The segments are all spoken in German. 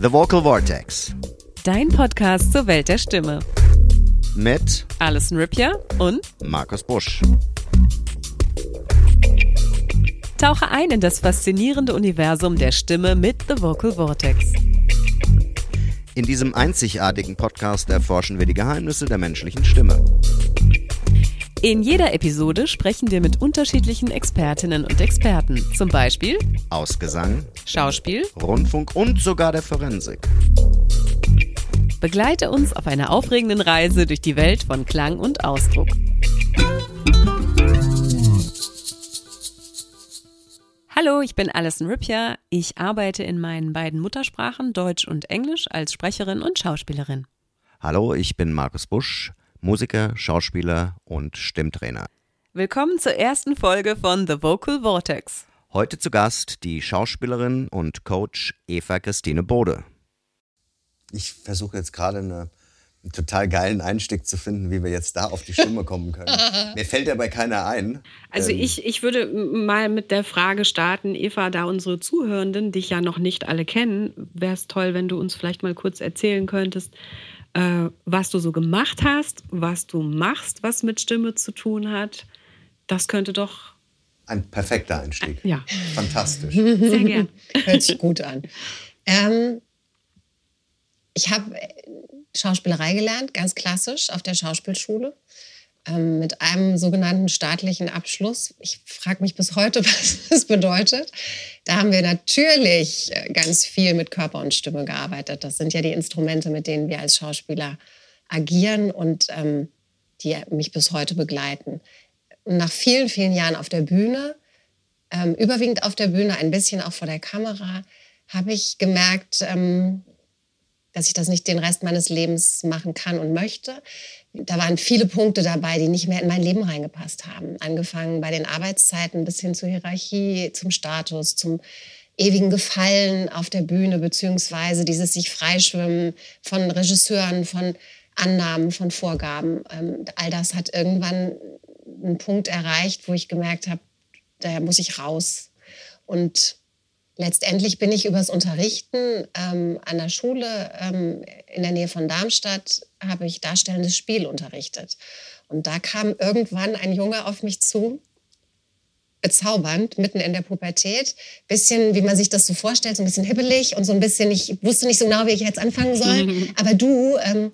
The Vocal Vortex Dein Podcast zur Welt der Stimme. mit Alison Ripia und Markus Busch. tauche ein in das faszinierende Universum der Stimme mit The Vocal Vortex. In diesem einzigartigen Podcast erforschen wir die Geheimnisse der menschlichen Stimme. In jeder Episode sprechen wir mit unterschiedlichen Expertinnen und Experten, zum Beispiel Aus Gesang, Schauspiel. Rundfunk und sogar der Forensik. Begleite uns auf einer aufregenden Reise durch die Welt von Klang und Ausdruck. Hallo, ich bin Alison Ripia. Ich arbeite in meinen beiden Muttersprachen Deutsch und Englisch als Sprecherin und Schauspielerin. Hallo, ich bin Markus Busch, Musiker, Schauspieler und Stimmtrainer. Willkommen zur ersten Folge von The Vocal Vortex. Heute zu Gast die Schauspielerin und Coach Eva Christine Bode. Ich versuche jetzt gerade eine, einen total geilen Einstieg zu finden, wie wir jetzt da auf die Stimme kommen können. Mir fällt dabei keiner ein. Also Ähm, ich, ich würde mal mit der Frage starten, Eva, da unsere Zuhörenden dich ja noch nicht alle kennen, wäre es toll, wenn du uns vielleicht mal kurz erzählen könntest, äh, was du so gemacht hast, was du machst, was mit Stimme zu tun hat. Das könnte doch Ein perfekter Einstieg. ja Fantastisch. sehr gern. Hört sich gut an. Ähm, ich habe Schauspielerei gelernt, ganz klassisch auf der Schauspielschule. Ähm, mit einem sogenannten staatlichen Abschluss. Ich frage mich bis heute, was das bedeutet. Da haben wir natürlich äh, ganz viel mit Körper und Stimme gearbeitet. Das sind ja die Instrumente, mit denen wir als Schauspieler agieren und ähm, die mich bis heute begleiten. Nach vielen, vielen Jahren auf der Bühne ähm, überwiegend auf der Bühne, ein bisschen auch vor der Kamera, habe ich gemerkt, ähm, dass ich das nicht den Rest meines Lebens machen kann und möchte. Da waren viele Punkte dabei, die nicht mehr in mein Leben reingepasst haben. Angefangen bei den Arbeitszeiten bis hin zur Hierarchie, zum Status, zum ewigen Gefallen auf der Bühne, beziehungsweise dieses sich freischwimmen von Regisseuren, von Annahmen, von Vorgaben. Ähm, all das hat irgendwann einen Punkt erreicht, wo ich gemerkt habe, da muss ich raus. Und letztendlich bin ich übers Unterrichten ähm, an der Schule ähm, in der Nähe von Darmstadt, habe ich darstellendes Spiel unterrichtet. Und da kam irgendwann ein Junge auf mich zu, bezaubernd, mitten in der Pubertät. Bisschen, wie man sich das so vorstellt, so ein bisschen hibbelig und so ein bisschen, ich wusste nicht so genau, wie ich jetzt anfangen soll. Aber du, ähm,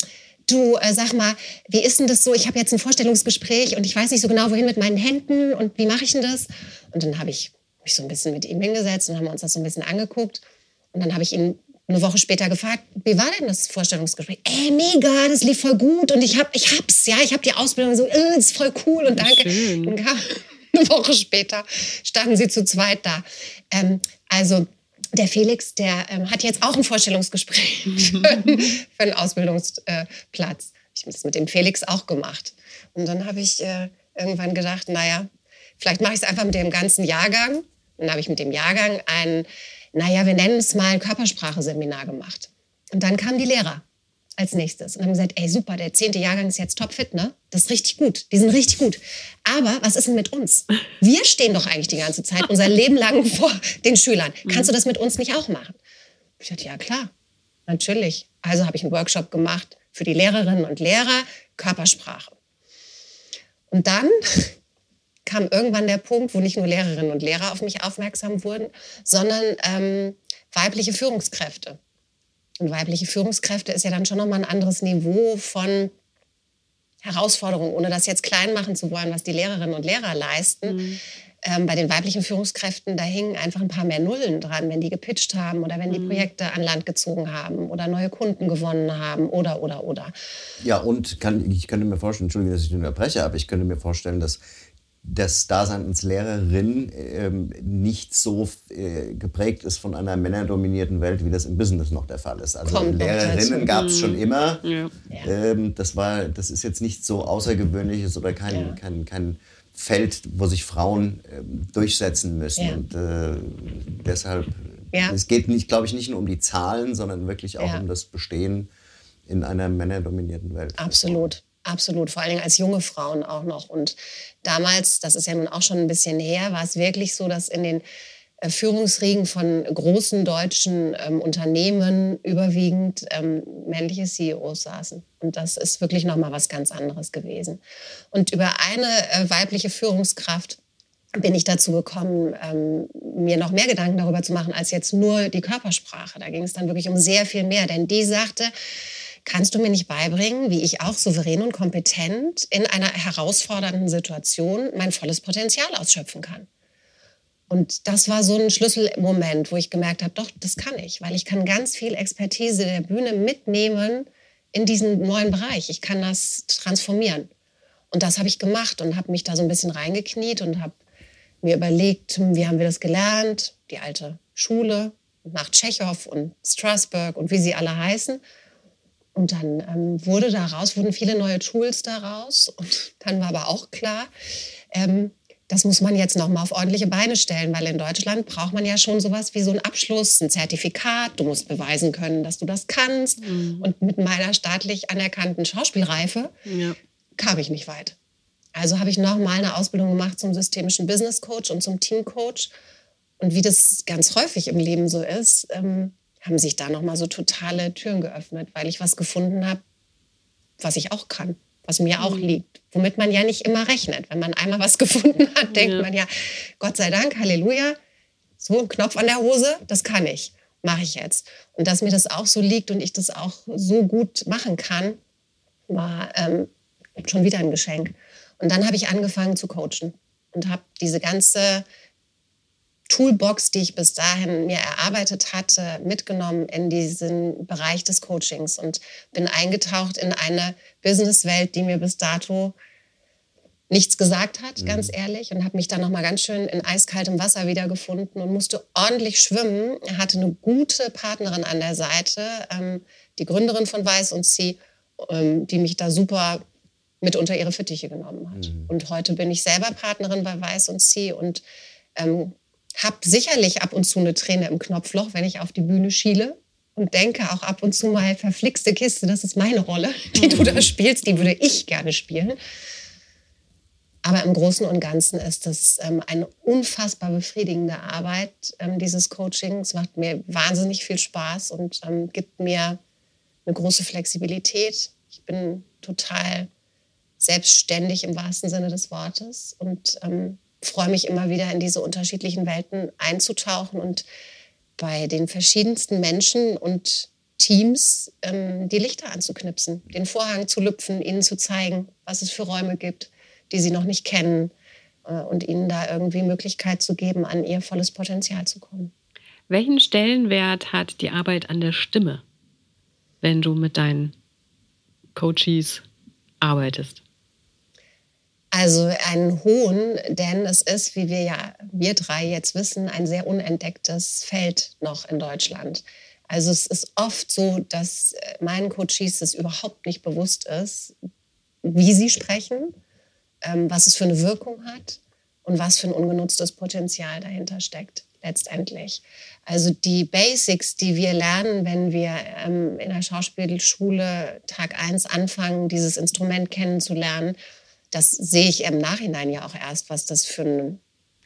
du, äh, sag mal, wie ist denn das so? Ich habe jetzt ein Vorstellungsgespräch und ich weiß nicht so genau, wohin mit meinen Händen und wie mache ich denn das? Und dann habe ich mich so ein bisschen mit ihm hingesetzt und haben uns das so ein bisschen angeguckt. Und dann habe ich ihn eine Woche später gefragt, wie war denn das Vorstellungsgespräch? Ey, mega, das lief voll gut und ich hab, ich hab's, ja, ich hab die Ausbildung so, äh, ist voll cool und danke. Schön. Dann kam, eine Woche später standen sie zu zweit da. Ähm, also der Felix, der ähm, hat jetzt auch ein Vorstellungsgespräch für, für einen Ausbildungsplatz. Ich habe das mit dem Felix auch gemacht. Und dann habe ich äh, irgendwann gedacht, naja, vielleicht mache ich es einfach mit dem ganzen Jahrgang. Dann habe ich mit dem Jahrgang ein, naja, wir nennen es mal Körpersprache-Seminar gemacht. Und dann kamen die Lehrer als nächstes und haben gesagt, ey super, der zehnte Jahrgang ist jetzt topfit, ne? Das ist richtig gut, die sind richtig gut. Aber was ist denn mit uns? Wir stehen doch eigentlich die ganze Zeit unser Leben lang vor den Schülern. Kannst du das mit uns nicht auch machen? Ich dachte, ja klar, natürlich. Also habe ich einen Workshop gemacht für die Lehrerinnen und Lehrer, Körpersprache. Und dann kam irgendwann der Punkt, wo nicht nur Lehrerinnen und Lehrer auf mich aufmerksam wurden, sondern ähm, weibliche Führungskräfte. Und weibliche Führungskräfte ist ja dann schon nochmal ein anderes Niveau von Herausforderungen, ohne das jetzt klein machen zu wollen, was die Lehrerinnen und Lehrer leisten. Ähm, bei den weiblichen Führungskräften, da hingen einfach ein paar mehr Nullen dran, wenn die gepitcht haben oder wenn die Projekte an Land gezogen haben oder neue Kunden gewonnen haben oder, oder, oder. Ja, und kann, ich könnte mir vorstellen, Entschuldige, dass ich dich unterbreche, aber ich könnte mir vorstellen, dass das Dasein als Lehrerin ähm, nicht so äh, geprägt ist von einer männerdominierten Welt, wie das im Business noch der Fall ist. Also Kommt Lehrerinnen gab es schon immer. Ja. Ähm, das, war, das ist jetzt nicht so außergewöhnliches oder kein, Ja. kein, kein Feld, wo sich Frauen ähm, durchsetzen müssen. Ja. Und äh, deshalb, es geht, nicht, glaube ich, nicht nur um die Zahlen, sondern wirklich auch um das Bestehen in einer männerdominierten Welt. Absolut, absolut. Vor Dingen als junge Frauen auch noch. Und damals, das ist ja nun auch schon ein bisschen her, war es wirklich so, dass in den äh, Führungsriegen von großen deutschen ähm, Unternehmen überwiegend ähm, männliche CEOs saßen. Und das ist wirklich nochmal was ganz anderes gewesen. Und über eine äh, weibliche Führungskraft bin ich dazu gekommen, ähm, mir noch mehr Gedanken darüber zu machen, als jetzt nur die Körpersprache. Da ging es dann wirklich um sehr viel mehr. Denn die sagte, kannst du mir nicht beibringen, wie ich auch souverän und kompetent in einer herausfordernden Situation mein volles Potenzial ausschöpfen kann? Und das war so ein Schlüsselmoment, wo ich gemerkt habe, doch, das kann ich, weil ich kann ganz viel Expertise der Bühne mitnehmen in diesen neuen Bereich. Ich kann das transformieren. Und das habe ich gemacht und habe mich da so ein bisschen reingekniet und habe mir überlegt, hm, wie haben wir das gelernt? Die alte Schule nach Tschechow und Strasbourg und wie sie alle heißen. Und dann ähm, wurde daraus, wurden viele neue Tools daraus. Und dann war aber auch klar, ähm, das muss man jetzt noch mal auf ordentliche Beine stellen, weil in Deutschland braucht man ja schon sowas wie so einen Abschluss, ein Zertifikat. Du musst beweisen können, dass du das kannst. Mhm. Und mit meiner staatlich anerkannten Schauspielreife ja. kam ich nicht weit. Also habe ich noch mal eine Ausbildung gemacht zum systemischen Business Coach und zum Team Coach. Und wie das ganz häufig im Leben so ist, ähm, haben sich da noch mal so totale Türen geöffnet, weil ich was gefunden habe, was ich auch kann, was mir auch mhm. liegt, womit man ja nicht immer rechnet. Wenn man einmal was gefunden hat, denkt ja. man ja, Gott sei Dank, Halleluja, so ein Knopf an der Hose, das kann ich, mache ich jetzt. Und dass mir das auch so liegt und ich das auch so gut machen kann, war ähm, schon wieder ein Geschenk. Und dann habe ich angefangen zu coachen und habe diese ganze Toolbox, die ich bis dahin mir erarbeitet hatte, mitgenommen in diesen Bereich des Coachings und bin eingetaucht in eine Businesswelt, die mir bis dato nichts gesagt hat, mhm. ganz ehrlich, und habe mich dann noch mal ganz schön in eiskaltem Wasser wiedergefunden und musste ordentlich schwimmen. Hatte eine gute Partnerin an der Seite, ähm, die Gründerin von Weiß und Sie, ähm, die mich da super mit unter ihre Fittiche genommen hat. Mhm. Und heute bin ich selber Partnerin bei Weiß und Sie und ähm, habe sicherlich ab und zu eine Träne im Knopfloch, wenn ich auf die Bühne schiele und denke auch ab und zu mal, verflixte Kiste, das ist meine Rolle, die mhm. du da spielst, die würde ich gerne spielen. Aber im Großen und Ganzen ist das ähm, eine unfassbar befriedigende Arbeit, ähm, dieses Coaching. Es macht mir wahnsinnig viel Spaß und ähm, gibt mir eine große Flexibilität. Ich bin total selbstständig im wahrsten Sinne des Wortes und ähm, freue mich immer wieder in diese unterschiedlichen Welten einzutauchen und bei den verschiedensten Menschen und Teams ähm, die Lichter anzuknipsen, den Vorhang zu lüpfen, ihnen zu zeigen, was es für Räume gibt, die sie noch nicht kennen äh, und ihnen da irgendwie Möglichkeit zu geben, an ihr volles Potenzial zu kommen. Welchen Stellenwert hat die Arbeit an der Stimme, wenn du mit deinen Coaches arbeitest? Also einen hohen, denn es ist, wie wir ja, wir drei jetzt wissen, ein sehr unentdecktes Feld noch in Deutschland. Also es ist oft so, dass äh, meinen Coaches es überhaupt nicht bewusst ist, wie sie sprechen, ähm, was es für eine Wirkung hat und was für ein ungenutztes Potenzial dahinter steckt letztendlich. Also die Basics, die wir lernen, wenn wir ähm, in der Schauspielschule Tag 1 anfangen, dieses Instrument kennenzulernen, das sehe ich im Nachhinein ja auch erst, was das für ein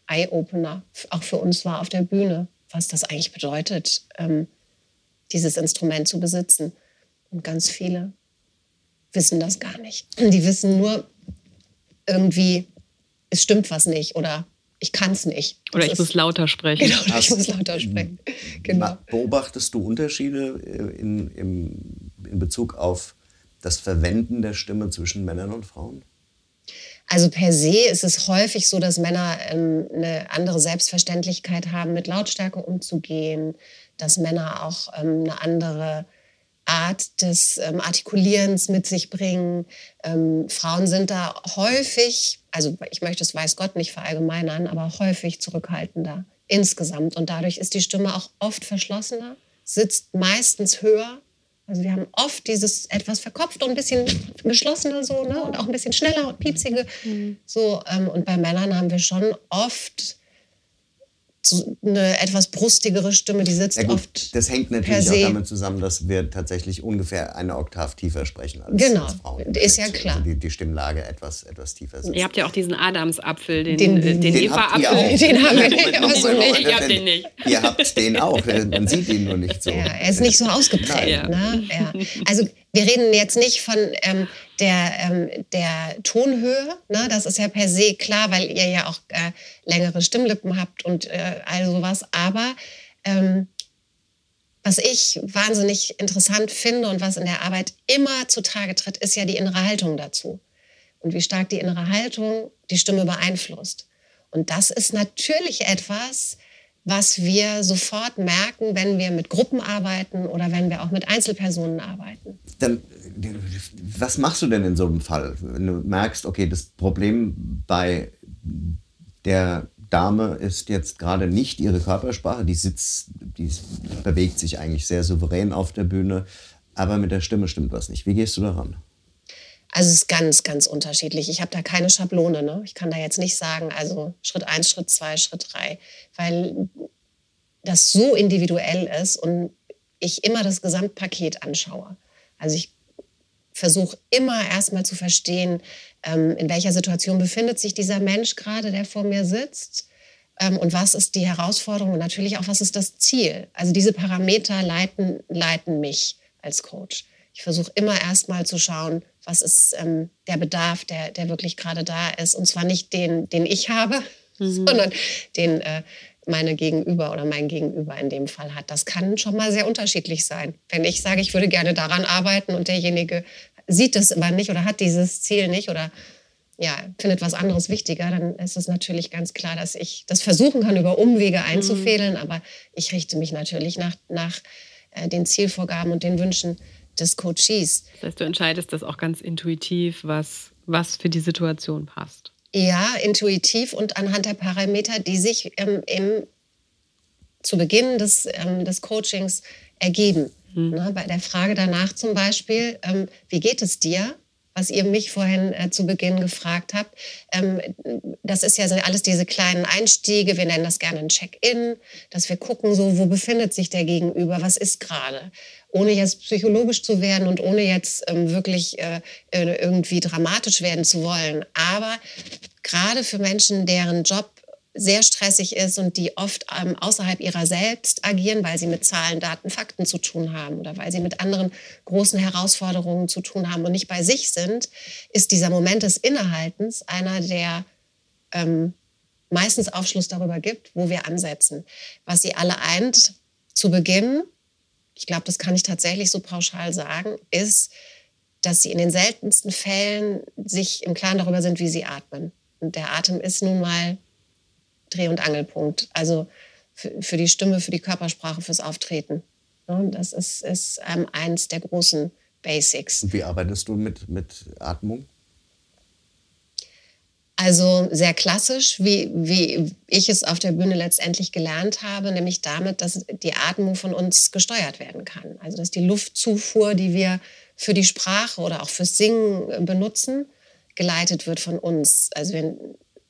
Eye-Opener auch für uns war auf der Bühne, was das eigentlich bedeutet, ähm, dieses Instrument zu besitzen. Und ganz viele wissen das gar nicht. Die wissen nur irgendwie, es stimmt was nicht oder ich kann es nicht. Das oder ich muss lauter sprechen. Genau, oder ich muss lauter sprechen. Genau. Beobachtest du Unterschiede äh, in, in, in Bezug auf das Verwenden der Stimme zwischen Männern und Frauen? Also per se ist es häufig so, dass Männer ähm, eine andere Selbstverständlichkeit haben, mit Lautstärke umzugehen, dass Männer auch ähm, eine andere Art des ähm, Artikulierens mit sich bringen. Ähm, Frauen sind da häufig, also ich möchte es weiß Gott nicht verallgemeinern, aber häufig zurückhaltender insgesamt. Und dadurch ist die Stimme auch oft verschlossener, sitzt meistens höher also wir haben oft dieses etwas verkopft und ein bisschen geschlossener so, ne? Und auch ein bisschen schneller und piepsige. Mhm. So, ähm, und bei Männern haben wir schon oft eine etwas brustigere Stimme, die sitzt ja gut, oft. Das hängt natürlich auch damit zusammen, dass wir tatsächlich ungefähr eine Oktav tiefer sprechen als, genau. als Frauen. Ist ja klar. Also die, die, Stimmlage etwas, etwas tiefer sitzt. Ihr habt ja auch diesen Adamsapfel, den, den, den, den Eva-Apfel. Den haben wir nicht. Also nicht. Ich hab den nicht. Ihr habt den auch, man sieht ihn nur nicht so. Ja, er ist nicht so ausgeprägt. Ja. Ne? Ja. Also wir reden jetzt nicht von ähm, der, ähm, der Tonhöhe. Ne? Das ist ja per se klar, weil ihr ja auch äh, längere Stimmlippen habt und äh, all sowas. Aber ähm, was ich wahnsinnig interessant finde und was in der Arbeit immer zutage tritt, ist ja die innere Haltung dazu. Und wie stark die innere Haltung die Stimme beeinflusst. Und das ist natürlich etwas, was wir sofort merken, wenn wir mit Gruppen arbeiten oder wenn wir auch mit Einzelpersonen arbeiten. Dann, was machst du denn in so einem Fall, wenn du merkst, okay, das Problem bei der Dame ist jetzt gerade nicht ihre Körpersprache, die sitzt, die bewegt sich eigentlich sehr souverän auf der Bühne, aber mit der Stimme stimmt was nicht. Wie gehst du daran? Also es ist ganz, ganz unterschiedlich. Ich habe da keine Schablone. Ne? Ich kann da jetzt nicht sagen, also Schritt eins, Schritt zwei, Schritt drei, weil das so individuell ist und ich immer das Gesamtpaket anschaue. Also ich versuche immer erstmal zu verstehen, ähm, in welcher Situation befindet sich dieser Mensch gerade, der vor mir sitzt. Ähm, und was ist die Herausforderung und natürlich auch, was ist das Ziel? Also diese Parameter leiten, leiten mich als Coach. Ich versuche immer erstmal zu schauen, was ist ähm, der Bedarf, der, der wirklich gerade da ist. Und zwar nicht den, den ich habe, mhm. sondern den äh, meine Gegenüber oder mein Gegenüber in dem Fall hat. Das kann schon mal sehr unterschiedlich sein. Wenn ich sage, ich würde gerne daran arbeiten und derjenige sieht es aber nicht oder hat dieses Ziel nicht oder ja, findet was anderes wichtiger, dann ist es natürlich ganz klar, dass ich das versuchen kann, über Umwege mhm. einzufädeln, mhm. aber ich richte mich natürlich nach, nach äh, den Zielvorgaben und den Wünschen des Coaches. Das heißt, du entscheidest das auch ganz intuitiv, was, was für die Situation passt. Ja, intuitiv und anhand der Parameter, die sich ähm, im, zu Beginn des, ähm, des Coachings ergeben. Hm. Ne, bei der Frage danach zum Beispiel, ähm, wie geht es dir? was ihr mich vorhin äh, zu Beginn gefragt habt. Ähm, das ist ja so alles diese kleinen Einstiege. Wir nennen das gerne ein Check-in, dass wir gucken, so wo befindet sich der Gegenüber, was ist gerade, ohne jetzt psychologisch zu werden und ohne jetzt ähm, wirklich äh, äh irgendwie dramatisch werden zu wollen. Aber gerade für Menschen, deren Job sehr stressig ist und die oft ähm, außerhalb ihrer selbst agieren, weil sie mit Zahlen, Daten, Fakten zu tun haben oder weil sie mit anderen großen Herausforderungen zu tun haben und nicht bei sich sind, ist dieser Moment des Innehaltens einer, der ähm, meistens Aufschluss darüber gibt, wo wir ansetzen. Was sie alle eint zu Beginn, ich glaube, das kann ich tatsächlich so pauschal sagen, ist, dass sie in den seltensten Fällen sich im Klaren darüber sind, wie sie atmen. Und der Atem ist nun mal Dreh- und Angelpunkt. Also für, für, die Stimme, für die Körpersprache, fürs Auftreten. Das ist, ist ähm, eins der großen Basics. Und wie arbeitest du mit, mit Atmung? Also sehr klassisch, wie, wie ich es auf der Bühne letztendlich gelernt habe, nämlich damit, dass die Atmung von uns gesteuert werden kann. Also dass die Luftzufuhr, die wir für die Sprache oder auch fürs Singen benutzen, geleitet wird von uns. Also wir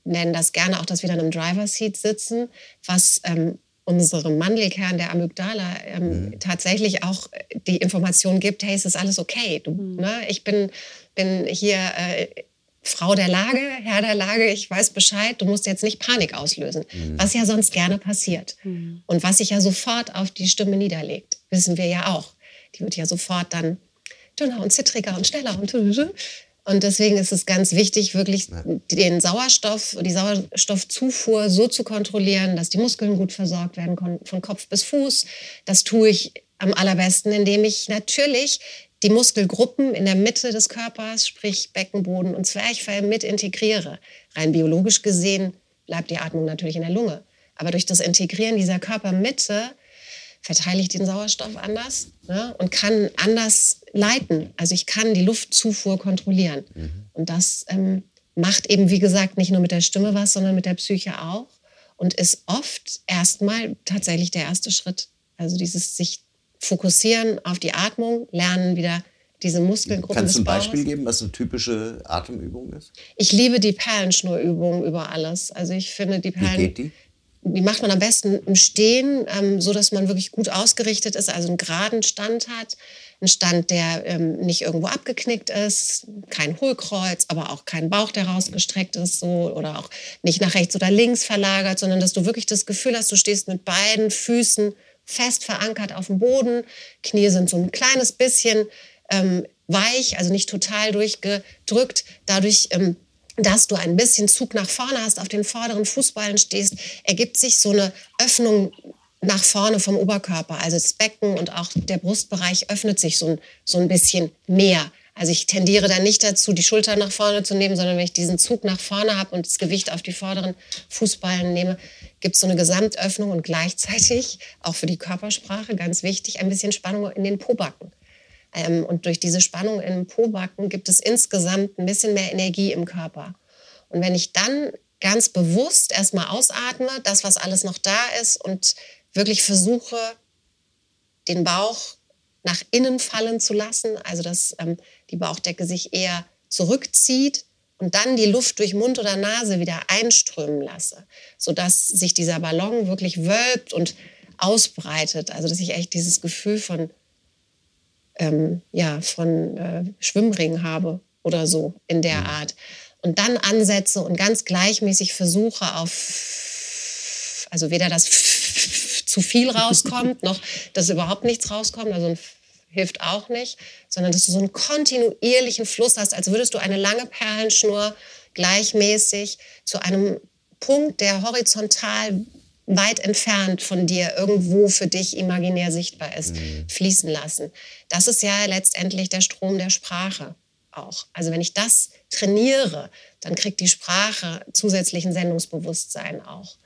nennen das gerne auch, dass wir dann im Driver Seat sitzen, was ähm, unserem Mandelkern der Amygdala ähm, mhm. tatsächlich auch die Information gibt, hey, es ist alles okay. Du, mhm. ne, ich bin, bin hier äh, Frau der Lage, Herr der Lage, ich weiß Bescheid, du musst jetzt nicht Panik auslösen, mhm. was ja sonst gerne passiert. Mhm. Und was sich ja sofort auf die Stimme niederlegt, wissen wir ja auch. Die wird ja sofort dann dünner und zittriger und schneller und und deswegen ist es ganz wichtig, wirklich ja. den Sauerstoff, die Sauerstoffzufuhr so zu kontrollieren, dass die Muskeln gut versorgt werden von Kopf bis Fuß. Das tue ich am allerbesten, indem ich natürlich die Muskelgruppen in der Mitte des Körpers, sprich Beckenboden und Zwerchfell, mit integriere. Rein biologisch gesehen bleibt die Atmung natürlich in der Lunge. Aber durch das Integrieren dieser Körpermitte verteile ich den Sauerstoff anders ne, und kann anders leiten. Also ich kann die Luftzufuhr kontrollieren. Mhm. Und das ähm, macht eben, wie gesagt, nicht nur mit der Stimme was, sondern mit der Psyche auch und ist oft erstmal tatsächlich der erste Schritt. Also dieses sich fokussieren auf die Atmung, lernen wieder diese Muskelgruppen Kannst du ein Beispiel geben, was eine typische Atemübung ist? Ich liebe die Perlenschnurübung über alles. Also ich finde die Perlen... Wie geht die? wie macht man am besten im Stehen, ähm, so dass man wirklich gut ausgerichtet ist, also einen geraden Stand hat, einen Stand, der ähm, nicht irgendwo abgeknickt ist, kein Hohlkreuz, aber auch kein Bauch, der rausgestreckt ist, so oder auch nicht nach rechts oder links verlagert, sondern dass du wirklich das Gefühl hast, du stehst mit beiden Füßen fest verankert auf dem Boden, Knie sind so ein kleines bisschen ähm, weich, also nicht total durchgedrückt, dadurch ähm, dass du ein bisschen Zug nach vorne hast, auf den vorderen Fußballen stehst, ergibt sich so eine Öffnung nach vorne vom Oberkörper. Also das Becken und auch der Brustbereich öffnet sich so ein, so ein bisschen mehr. Also ich tendiere dann nicht dazu, die Schulter nach vorne zu nehmen, sondern wenn ich diesen Zug nach vorne habe und das Gewicht auf die vorderen Fußballen nehme, gibt es so eine Gesamtöffnung und gleichzeitig, auch für die Körpersprache ganz wichtig, ein bisschen Spannung in den Pobacken. Ähm, und durch diese Spannung im Pobacken gibt es insgesamt ein bisschen mehr Energie im Körper. Und wenn ich dann ganz bewusst erstmal ausatme, das, was alles noch da ist, und wirklich versuche, den Bauch nach innen fallen zu lassen, also dass ähm, die Bauchdecke sich eher zurückzieht und dann die Luft durch Mund oder Nase wieder einströmen lasse, sodass sich dieser Ballon wirklich wölbt und ausbreitet. Also dass ich echt dieses Gefühl von ähm, ja, von äh, Schwimmringen habe oder so in der mhm. Art. Und dann ansetze und ganz gleichmäßig versuche auf, also weder das zu viel rauskommt, noch dass überhaupt nichts rauskommt, also hilft auch nicht, sondern dass du so einen kontinuierlichen Fluss hast, als würdest du eine lange Perlenschnur gleichmäßig zu einem Punkt, der horizontal weit entfernt von dir irgendwo für dich imaginär sichtbar ist, mhm. fließen lassen. Das ist ja letztendlich der Strom der Sprache auch. Also wenn ich das trainiere, dann kriegt die Sprache zusätzlichen Sendungsbewusstsein auch.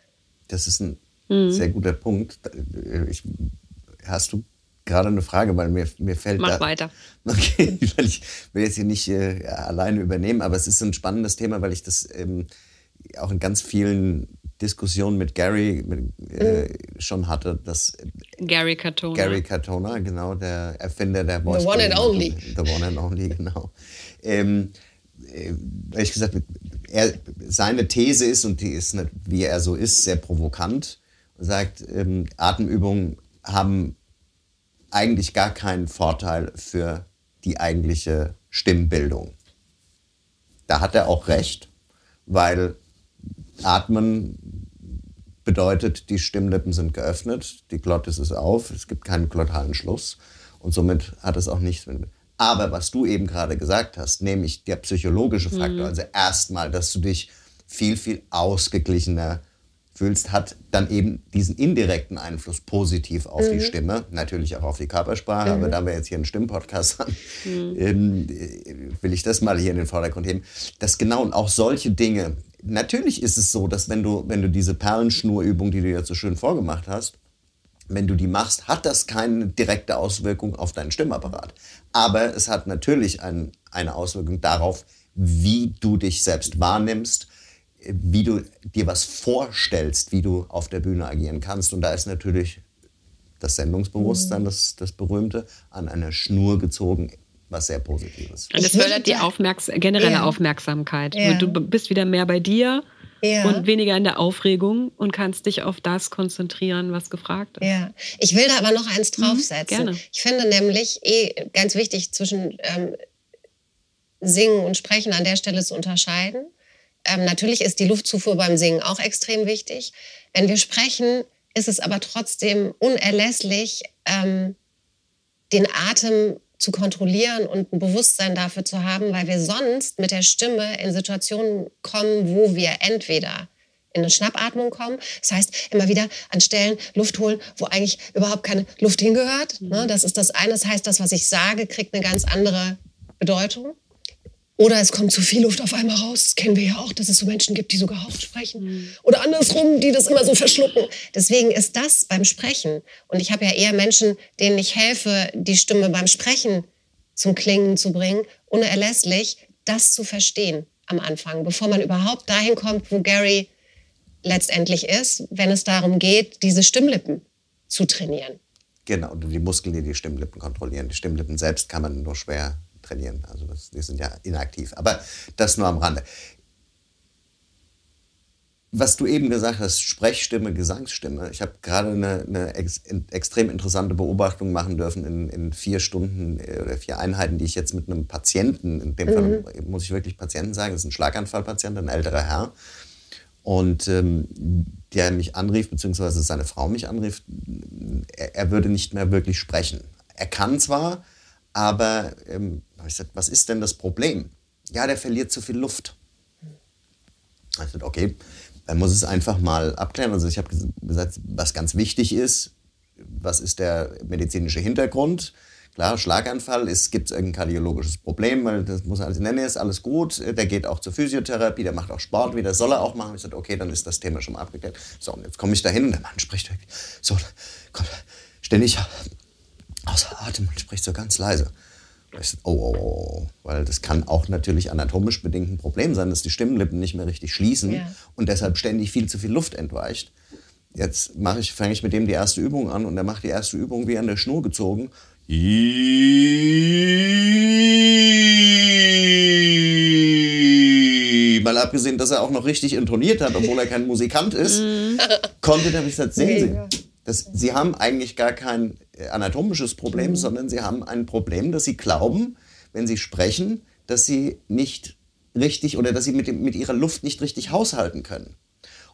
Das ist ein mhm. sehr guter Punkt. Ich, hast du gerade eine Frage, weil mir, mir fällt Mach da, weiter. Okay, weil ich will jetzt hier nicht äh, alleine übernehmen, aber es ist ein spannendes Thema, weil ich das ähm, auch in ganz vielen Diskussion mit Gary mit, äh, mhm. schon hatte, dass Gary Katona. Gary Katona, genau, der Erfinder der Voice. The one and only. The one and only, genau. Ähm, äh, ehrlich gesagt, er, seine These ist, und die ist, nicht, wie er so ist, sehr provokant, sagt, ähm, Atemübungen haben eigentlich gar keinen Vorteil für die eigentliche Stimmbildung. Da hat er auch recht, weil Atmen bedeutet, die Stimmlippen sind geöffnet, die Glottis ist auf, es gibt keinen glottalen Schluss und somit hat es auch nichts mit. Aber was du eben gerade gesagt hast, nämlich der psychologische Faktor, mhm. also erstmal, dass du dich viel, viel ausgeglichener fühlst, hat dann eben diesen indirekten Einfluss positiv auf mhm. die Stimme, natürlich auch auf die Körpersprache, mhm. aber da wir jetzt hier einen Stimmpodcast haben, mhm. ähm, will ich das mal hier in den Vordergrund heben, dass genau und auch solche Dinge natürlich ist es so, dass wenn du, wenn du diese Perlenschnurübung, die du jetzt so schön vorgemacht hast, wenn du die machst, hat das keine direkte Auswirkung auf deinen Stimmapparat. Aber es hat natürlich ein, eine Auswirkung darauf, wie du dich selbst wahrnimmst, wie du dir was vorstellst, wie du auf der Bühne agieren kannst. Und da ist natürlich das Sendungsbewusstsein, mhm. das, das berühmte, an einer Schnur gezogen, was sehr Positives. Und das fördert die Aufmerks generelle ja. Aufmerksamkeit. Ja. Du bist wieder mehr bei dir ja. und weniger in der Aufregung und kannst dich auf das konzentrieren, was gefragt ist. Ja, ich will da aber noch eins mhm, draufsetzen. Mhm, gerne. Ich finde nämlich eh ganz wichtig zwischen ähm, Singen und Sprechen an der Stelle zu unterscheiden. Ähm, natürlich ist die Luftzufuhr beim Singen auch extrem wichtig. Wenn wir sprechen, ist es aber trotzdem unerlässlich, ähm, den Atem zu kontrollieren und ein Bewusstsein dafür zu haben, weil wir sonst mit der Stimme in Situationen kommen, wo wir entweder in eine Schnappatmung kommen. Das heißt, immer wieder an Stellen Luft holen, wo eigentlich überhaupt keine Luft hingehört. Ne? Das ist das eine. Das heißt, das, was ich sage, kriegt eine ganz andere Bedeutung. Oder es kommt zu viel Luft auf einmal raus. Das kennen wir ja auch, dass es so Menschen gibt, die so gehaucht sprechen. Oder andersrum, die das immer so verschlucken. Deswegen ist das beim Sprechen. Und ich habe ja eher Menschen, denen ich helfe, die Stimme beim Sprechen zum Klingen zu bringen, unerlässlich, das zu verstehen am Anfang, bevor man überhaupt dahin kommt, wo Gary letztendlich ist, wenn es darum geht, diese Stimmlippen zu trainieren. Genau, die Muskeln, die die Stimmlippen kontrollieren. Die Stimmlippen selbst kann man nur schwer trainieren. Also das, die sind ja inaktiv. Aber das nur am Rande. was du eben gesagt hast, Sprechstimme, Gesangsstimme. Ich habe gerade eine, eine ex, extrem interessante Beobachtung machen dürfen in, in, vier Stunden äh, oder vier Einheiten, die ich jetzt mit einem Patienten, in dem mhm. Fall muss ich wirklich Patienten sagen, das ist ein Schlaganfallpatient, ein älterer Herr. Und ähm, der mich anrief, beziehungsweise seine Frau mich anrief, er, er würde nicht mehr wirklich sprechen. Er kann zwar, aber ähm, ich gesagt, was ist denn das Problem? Ja, der verliert zu viel Luft. Ich sagte, okay, dann muss es einfach mal abklären. Also ich habe gesagt, was ganz wichtig ist, was ist der medizinische Hintergrund? Klar, Schlaganfall, es gibt irgendein kardiologisches Problem, weil das muss alles nennen, ist alles gut. Der geht auch zur Physiotherapie, der macht auch Sport wieder, soll er auch machen. Ich sagte, okay, dann ist das Thema schon mal abgeklärt. So, und jetzt komme ich da hin und der Mann spricht wirklich so, kommt ständig außer Atem und spricht so ganz leise. Ich, oh, oh, oh, weil das kann auch natürlich anatomisch bedingt ein Problem sein, dass die Stimmlippen nicht mehr richtig schließen ja. und deshalb ständig viel zu viel Luft entweicht. Jetzt ich, fange ich mit dem die erste Übung an und er macht die erste Übung wie an der Schnur gezogen. Mal abgesehen, dass er auch noch richtig intoniert hat, obwohl er kein Musikant ist, mhm. konnte der mich gesagt, sehen Sie, das, Sie haben eigentlich gar kein äh, anatomisches Problem, mhm. sondern Sie haben ein Problem, dass Sie glauben, wenn Sie sprechen, dass Sie nicht richtig oder dass Sie mit, dem, mit Ihrer Luft nicht richtig haushalten können.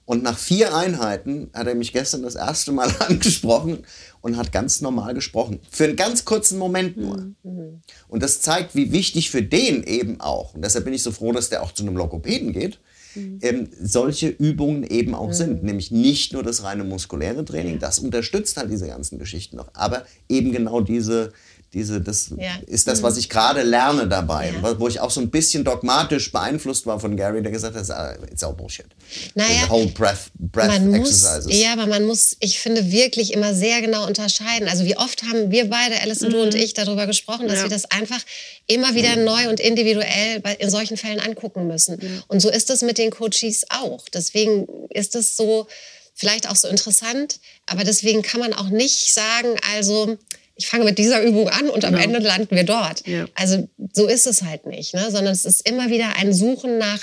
Und nach vier Einheiten hat er mich gestern das erste Mal angesprochen und hat ganz normal gesprochen. Für einen ganz kurzen Moment nur. Mhm. Und das zeigt, wie wichtig für den eben auch, und deshalb bin ich so froh, dass der auch zu einem Logopäden geht, mhm. ähm, solche Übungen eben auch mhm. sind. Nämlich nicht nur das reine muskuläre Training, das unterstützt halt diese ganzen Geschichten noch, aber eben genau diese, diese, das ja. ist das, was ich gerade lerne dabei, ja. wo ich auch so ein bisschen dogmatisch beeinflusst war von Gary, der gesagt hat, ah, it's all bullshit. Naja, whole breath, breath man exercises. Muss, ja, aber man muss, ich finde, wirklich immer sehr genau unterscheiden. Also wie oft haben wir beide, Alice mhm. du und ich, darüber gesprochen, dass ja. wir das einfach immer wieder mhm. neu und individuell in solchen Fällen angucken müssen. Mhm. Und so ist es mit den Coaches auch. Deswegen ist es so, vielleicht auch so interessant, aber deswegen kann man auch nicht sagen, also ich fange mit dieser Übung an und am genau. Ende landen wir dort. Ja. Also so ist es halt nicht, ne? sondern es ist immer wieder ein Suchen nach,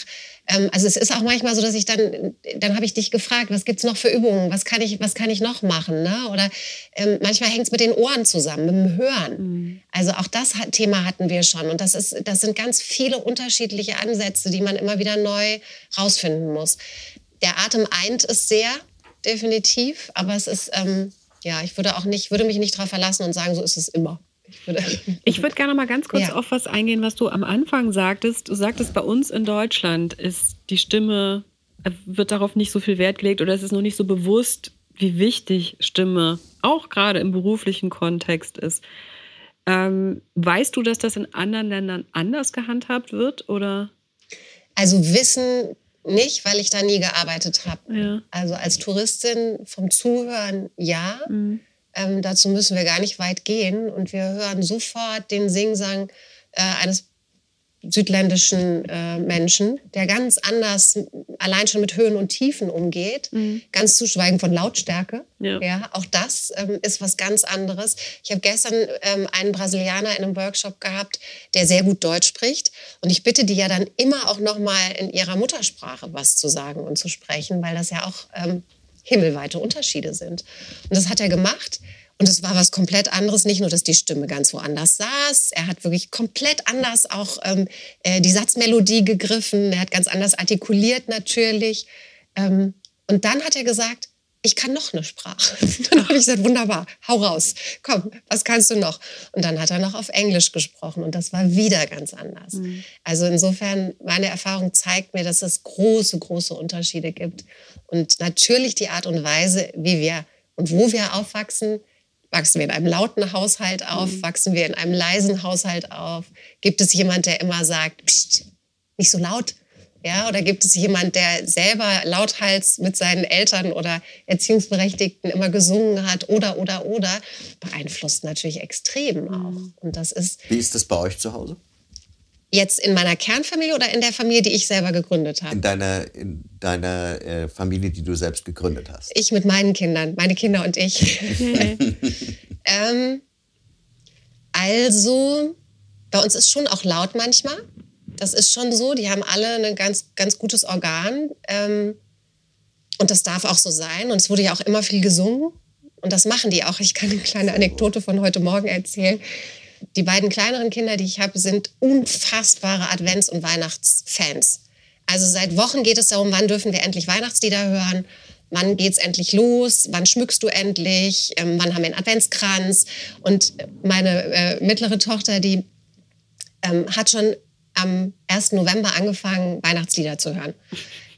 ähm, also es ist auch manchmal so, dass ich dann, dann habe ich dich gefragt, was gibt es noch für Übungen, was kann ich, was kann ich noch machen? Ne? Oder ähm, manchmal hängt es mit den Ohren zusammen, mit dem Hören. Mhm. Also auch das Thema hatten wir schon und das, ist, das sind ganz viele unterschiedliche Ansätze, die man immer wieder neu rausfinden muss. Der Atem eint es sehr, definitiv, aber es ist... Ähm, ja, ich würde auch nicht, würde mich nicht darauf verlassen und sagen, so ist es immer. Ich würde, ich würde gerne mal ganz kurz ja. auf was eingehen, was du am Anfang sagtest. Du sagtest, bei uns in Deutschland ist die Stimme, äh, wird darauf nicht so viel Wert gelegt oder es ist noch nicht so bewusst, wie wichtig Stimme auch gerade im beruflichen Kontext ist. Ähm, weißt du, dass das in anderen Ländern anders gehandhabt wird oder? Also Wissen nicht, weil ich da nie gearbeitet habe. Ja. Also als Touristin vom Zuhören ja. Mhm. Ähm, dazu müssen wir gar nicht weit gehen. Und wir hören sofort den Singsang äh, eines südländischen äh, Menschen, der ganz anders allein schon mit Höhen und Tiefen umgeht, mhm. ganz zu schweigen von Lautstärke. Ja. ja auch das ähm, ist was ganz anderes. Ich habe gestern ähm, einen Brasilianer in einem Workshop gehabt, der sehr gut Deutsch spricht. Und ich bitte die ja dann immer auch noch mal in ihrer Muttersprache was zu sagen und zu sprechen, weil das ja auch ähm, himmelweite Unterschiede sind. Und das hat er gemacht. Und es war was komplett anderes. Nicht nur, dass die Stimme ganz woanders saß, er hat wirklich komplett anders auch ähm, äh, die Satzmelodie gegriffen. Er hat ganz anders artikuliert natürlich. Ähm, und dann hat er gesagt, ich kann noch eine Sprache. dann habe ich gesagt, wunderbar, hau raus, komm, was kannst du noch? Und dann hat er noch auf Englisch gesprochen und das war wieder ganz anders. Mhm. Also insofern, meine Erfahrung zeigt mir, dass es große, große Unterschiede gibt. Und natürlich die Art und Weise, wie wir und wo wir aufwachsen, Wachsen wir in einem lauten Haushalt auf? Mhm. Wachsen wir in einem leisen Haushalt auf? Gibt es jemand, der immer sagt, Psst, nicht so laut? Ja, oder gibt es jemand, der selber lauthals mit seinen Eltern oder Erziehungsberechtigten immer gesungen hat? Oder, oder, oder. Beeinflusst natürlich extrem auch. Mhm. Und das ist. Wie ist das bei euch zu Hause? Jetzt in meiner Kernfamilie oder in der Familie, die ich selber gegründet habe? In deiner, in deiner äh, Familie, die du selbst gegründet hast. Ich mit meinen Kindern, meine Kinder und ich. ähm, also, bei uns ist schon auch laut manchmal. Das ist schon so. Die haben alle ein ganz, ganz gutes Organ. Ähm, Und das darf auch so sein. Und es wurde ja auch immer viel gesungen. Und das machen die auch. Ich kann eine kleine Anekdote von heute Morgen erzählen. Die beiden kleineren Kinder, die ich habe, sind unfassbare Advents- und Weihnachtsfans. Also seit Wochen geht es darum, wann dürfen wir endlich Weihnachtslieder hören, wann geht es endlich los, wann schmückst du endlich, ähm, wann haben wir einen Adventskranz. Und meine äh, mittlere Tochter, die ähm, hat schon am 1. November angefangen, Weihnachtslieder zu hören.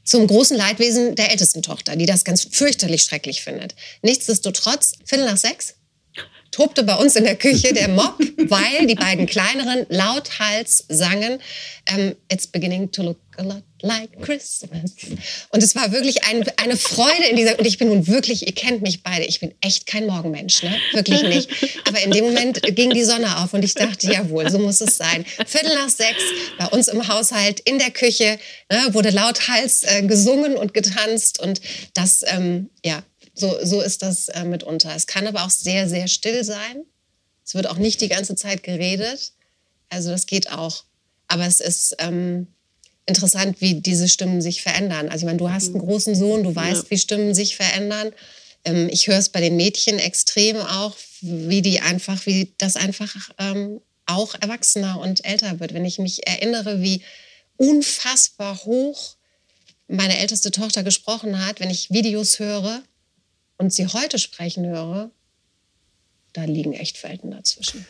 Zum großen Leidwesen der ältesten Tochter, die das ganz fürchterlich schrecklich findet. Nichtsdestotrotz, Viertel nach sechs, tobte bei uns in der Küche der Mob, weil die beiden kleineren lauthals sangen ähm, It's beginning to look a lot like Christmas. Und es war wirklich ein, eine Freude in dieser, und ich bin nun wirklich, ihr kennt mich beide, ich bin echt kein Morgenmensch, ne? wirklich nicht. Aber in dem Moment ging die Sonne auf und ich dachte, jawohl, so muss es sein. Viertel nach sechs bei uns im Haushalt, in der Küche, ne, wurde lauthals äh, gesungen und getanzt und das, ähm, ja, so, so ist das äh, mitunter. Es kann aber auch sehr, sehr still sein. Es wird auch nicht die ganze Zeit geredet. Also das geht auch. Aber es ist ähm, interessant, wie diese Stimmen sich verändern. Also ich meine, du hast einen großen Sohn, du weißt, ja. wie Stimmen sich verändern. Ähm, ich höre es bei den Mädchen extrem auch, wie die einfach, wie das einfach ähm, auch erwachsener und älter wird. Wenn ich mich erinnere, wie unfassbar hoch meine älteste Tochter gesprochen hat, wenn ich Videos höre, und sie heute sprechen höre, da liegen echt Welten dazwischen.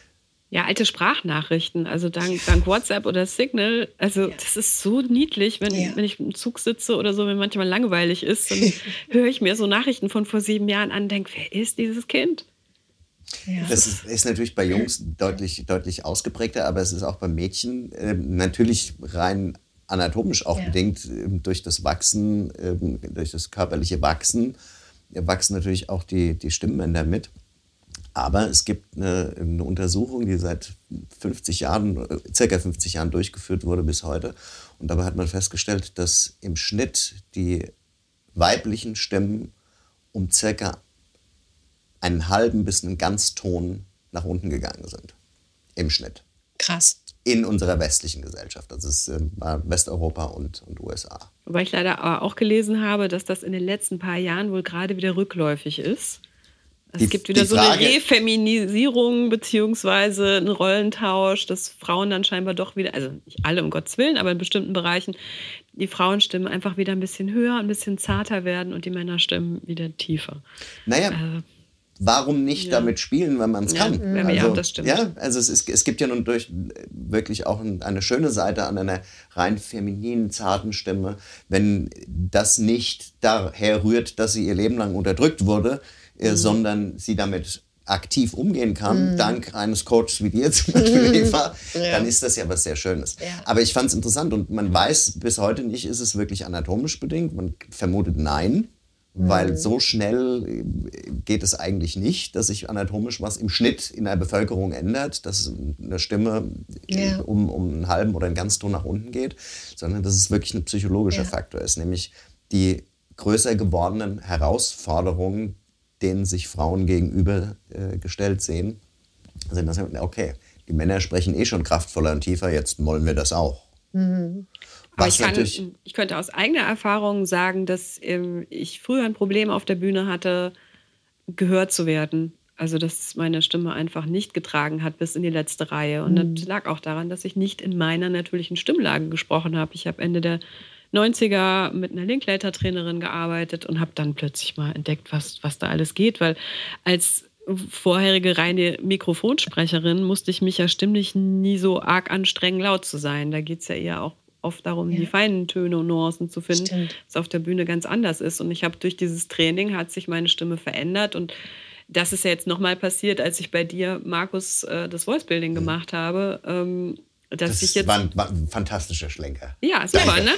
Ja, alte Sprachnachrichten, also dank, dank WhatsApp oder Signal, also ja. das ist so niedlich, wenn, ja. wenn ich im Zug sitze oder so, wenn manchmal langweilig ist, dann höre ich mir so Nachrichten von vor sieben Jahren an und denke, wer ist dieses Kind? Ja. Das ist, ist, natürlich bei Jungs deutlich, deutlich ausgeprägter, aber es ist auch bei Mädchen äh, natürlich rein anatomisch auch bedingt äh, durch das Wachsen, äh, durch das körperliche Wachsen wachsen natürlich auch die, die Stimmbänder mit. Aber es gibt eine, eine, Untersuchung, die seit 50 Jahren, circa 50 Jahren durchgeführt wurde bis heute. Und dabei hat man festgestellt, dass im Schnitt die weiblichen Stimmen um circa einen halben bis einen Ganzton nach unten gegangen sind. Im Schnitt. Krass in unserer westlichen Gesellschaft. Das ist äh, Westeuropa und, und USA. Wobei ich leider aber auch gelesen habe, dass das in den letzten paar Jahren wohl gerade wieder rückläufig ist. Es die, gibt wieder so eine Refeminisierung beziehungsweise einen Rollentausch, dass Frauen dann scheinbar doch wieder, also nicht alle um Gottes Willen, aber in bestimmten Bereichen die Frauenstimmen einfach wieder ein bisschen höher, ein bisschen zarter werden und die Männerstimmen wieder tiefer. Naja, also, warum nicht ja. damit spielen, wenn man es ja, kann? Also, ja, das stimmt. Ja, also es, ist, es gibt ja nun durch wirklich auch eine schöne Seite an einer rein femininen, zarten Stimme. Wenn das nicht daher rührt, dass sie ihr Leben lang unterdrückt wurde, äh, mhm. sondern sie damit aktiv umgehen kann, mhm. dank eines Coaches wie dir zum Beispiel, Eva, ja. dann ist das ja was sehr Schönes. Ja. Aber ich fand es interessant und man weiß bis heute nicht, ist es wirklich anatomisch bedingt. Man vermutet nein weil mhm. so schnell äh, geht es eigentlich nicht, dass sich anatomisch was im Schnitt in der Bevölkerung ändert, dass eine Stimme äh, ja. um, um einen halben oder einen Ganzton nach unten geht, sondern dass es wirklich ein psychologischer ja. Faktor ist, nämlich die größer gewordenen Herausforderungen, denen sich Frauen gegenübergestellt äh, sehen, sind das, okay, die Männer sprechen eh schon kraftvoller und tiefer, jetzt wollen wir das auch. Mhm. Aber ich, kann, ich könnte aus eigener Erfahrung sagen, dass ähm, ich früher ein Problem auf der Bühne hatte, gehört zu werden. Also, dass meine Stimme einfach nicht getragen hat bis in die letzte Reihe. Und mhm. das lag auch daran, dass ich nicht in meiner natürlichen Stimmlage gesprochen habe. Ich habe Ende der 90er mit einer Linklater-Trainerin gearbeitet und habe dann plötzlich mal entdeckt, was, was da alles geht. Weil als vorherige reine Mikrofonsprecherin musste ich mich ja stimmlich nie so arg anstrengen, laut zu sein. Da geht es ja eher auch oft darum, ja. die feinen Töne und Nuancen zu finden, Stimmt. was auf der Bühne ganz anders ist. Und ich habe durch dieses Training hat sich meine Stimme verändert und das ist ja jetzt nochmal passiert, als ich bei dir, Markus, äh, das Voice-Building mhm. gemacht habe. Ähm, dass das ich jetzt, war, ein, war ein fantastischer Schlenker. Ja, super, ne?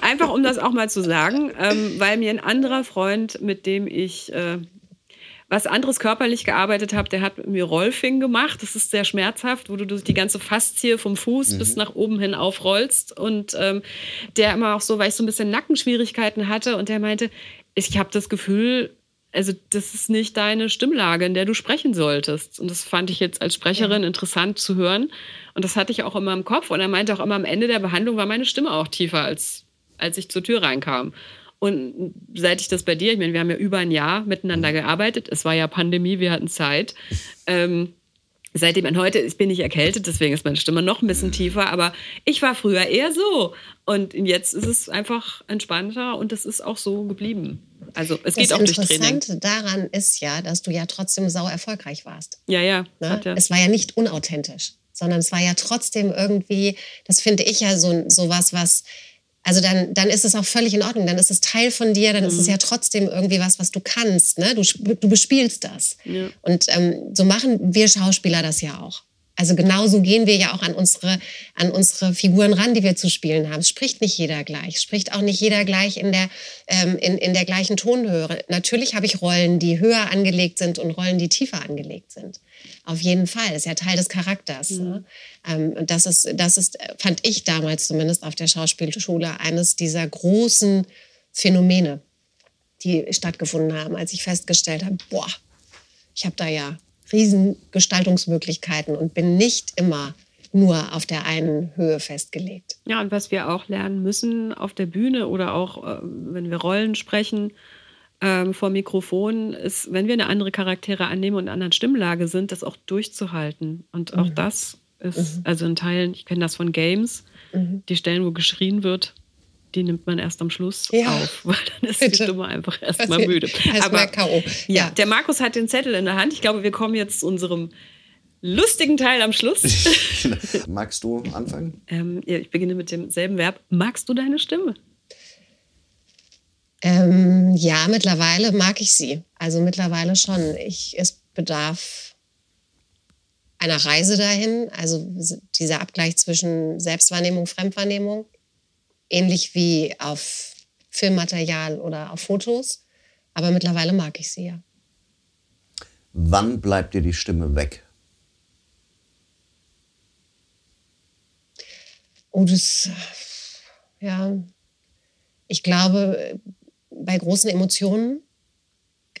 Einfach um das auch mal zu sagen, ähm, weil mir ein anderer Freund, mit dem ich äh, was anderes körperlich gearbeitet habe, der hat mit mir Rolfing gemacht. Das ist sehr schmerzhaft, wo du die ganze Faszie vom Fuß mhm. bis nach oben hin aufrollst. Und ähm, der immer auch so, weil ich so ein bisschen Nackenschwierigkeiten hatte und der meinte, ich habe das Gefühl, also das ist nicht deine Stimmlage, in der du sprechen solltest. Und das fand ich jetzt als Sprecherin ja. interessant zu hören. Und das hatte ich auch immer im Kopf. Und er meinte auch immer, am Ende der Behandlung war meine Stimme auch tiefer, als, als ich zur Tür reinkam. Und seit ich das bei dir, ich meine, wir haben ja über ein Jahr miteinander mhm. gearbeitet. Es war ja Pandemie, wir hatten Zeit. Ähm, seitdem an heute ich bin ich erkältet, deswegen ist meine Stimme noch ein bisschen mhm. tiefer, aber ich war früher eher so. Und jetzt ist es einfach entspannter und es ist auch so geblieben. Also es geht das auch durch Training. Das Interessante daran ist ja, dass du ja trotzdem sau erfolgreich warst. Ja, ja. Ne? ja. Es war ja nicht unauthentisch, sondern es war ja trotzdem irgendwie, das finde ich ja so, so was, was also dann, dann ist es auch völlig in Ordnung. Dann ist es Teil von dir, dann mhm. ist es mhm. ja trotzdem irgendwie was, was du kannst. Ne? Du, du bespielst das. Ja. Und ähm, so machen wir Schauspieler das ja auch. Also genauso gehen wir ja auch an unsere, an unsere Figuren ran, die wir zu spielen haben. Es spricht nicht jeder gleich, spricht auch nicht jeder gleich in der, ähm, in, in der gleichen Tonhöhe. Natürlich habe ich Rollen, die höher angelegt sind und Rollen, die tiefer angelegt sind. Auf jeden Fall, das ist ja Teil des Charakters. Mhm. Ne? Ähm, das, ist, das ist, fand ich damals zumindest auf der Schauspielschule, eines dieser großen Phänomene, die stattgefunden haben, als ich festgestellt habe, boah, ich habe da ja riesen Gestaltungsmöglichkeiten und bin nicht immer nur auf der einen Höhe festgelegt. Ja, und was wir auch lernen müssen auf der Bühne oder auch, äh, wenn wir Rollen sprechen, ähm, vor Mikrofon ist, wenn wir eine andere Charaktere annehmen und in einer anderen Stimmlage sind, das auch durchzuhalten. Und auch mhm. das ist, mhm. also in Teilen, ich kenne das von Games, mhm. die Stellen, wo geschrien wird, die nimmt man erst am Schluss ja. auf, weil dann ist Bitte. die Stimme einfach erstmal müde. Aber K.O. Ja, der Markus hat den Zettel in der Hand. Ich glaube, wir kommen jetzt zu unserem lustigen Teil am Schluss. Magst du anfangen? Ähm, ja, ich beginne mit demselben Verb. Magst du deine Stimme? Ähm, ja, mittlerweile mag ich sie. Also mittlerweile schon. Ich, es bedarf einer Reise dahin. Also dieser Abgleich zwischen Selbstwahrnehmung, Fremdwahrnehmung, ähnlich wie auf Filmmaterial oder auf Fotos. Aber mittlerweile mag ich sie ja. Wann bleibt dir die Stimme weg? Oh, das, ja, ich glaube, bei großen Emotionen,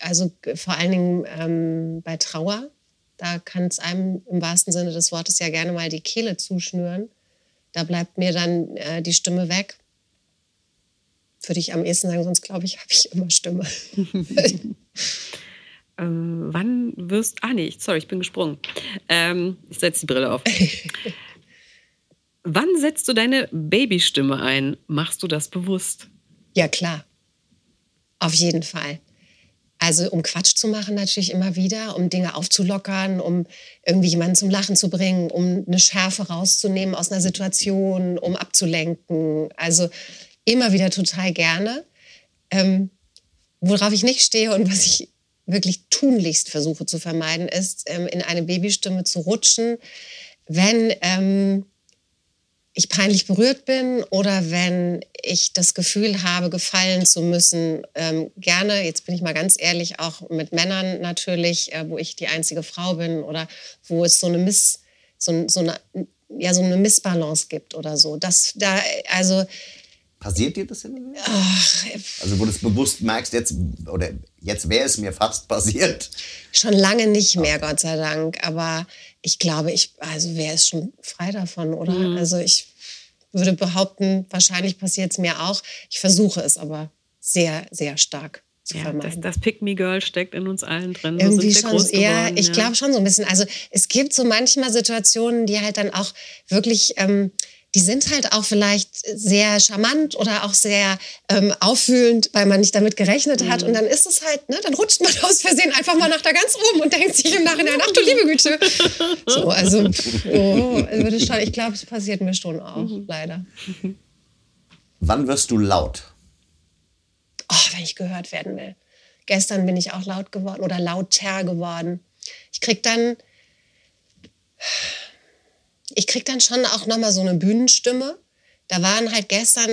also vor allen Dingen ähm, bei Trauer, da kann es einem im wahrsten Sinne des Wortes ja gerne mal die Kehle zuschnüren. Da bleibt mir dann äh, die Stimme weg. Würde ich am ehesten sagen, sonst glaube ich, habe ich immer Stimme. ähm, wann wirst Ah, nee, sorry, ich bin gesprungen. Ähm, ich setze die Brille auf. wann setzt du deine Babystimme ein? Machst du das bewusst? Ja, klar. Auf jeden Fall. Also um Quatsch zu machen natürlich immer wieder, um Dinge aufzulockern, um irgendwie jemanden zum Lachen zu bringen, um eine Schärfe rauszunehmen aus einer Situation, um abzulenken. Also immer wieder total gerne. Ähm, worauf ich nicht stehe und was ich wirklich tunlichst versuche zu vermeiden, ist, ähm, in eine Babystimme zu rutschen, wenn ähm, ich peinlich berührt bin oder wenn ich das Gefühl habe, gefallen zu müssen, ähm, gerne, jetzt bin ich mal ganz ehrlich, auch mit Männern natürlich, äh, wo ich die einzige Frau bin oder wo es so eine Miss, so, so eine, ja, so eine Missbalance gibt oder so. Das, da, also, Passiert dir das hin? Ach, also wo du es bewusst merkst, jetzt, oder jetzt wäre es mir fast passiert. Schon lange nicht mehr, Gott sei Dank. Aber ich glaube, ich, also wer ist schon frei davon, oder? Mhm. Also ich würde behaupten, wahrscheinlich passiert es mir auch. Ich versuche es aber sehr, sehr stark zu ja, vermeiden. Das, das Pick-Me-Girl steckt in uns allen drin. Irgendwie schon eher, geworden, ich ja. glaube schon so ein bisschen. Also es gibt so manchmal Situationen, die halt dann auch wirklich ähm, die sind halt auch vielleicht sehr charmant oder auch sehr ähm, auffühlend, weil man nicht damit gerechnet hat. Mhm. Und dann ist es halt, ne, dann rutscht man aus Versehen einfach mal nach da ganz oben und denkt sich im Nachhinein, ach du liebe Güte. So, also, oh, würde schon, ich glaube, es passiert mir schon auch, mhm. leider. Wann wirst du laut? Oh, wenn ich gehört werden will. Gestern bin ich auch laut geworden oder lauter geworden. Ich krieg dann ich kriege dann schon auch nochmal so eine Bühnenstimme. Da waren halt gestern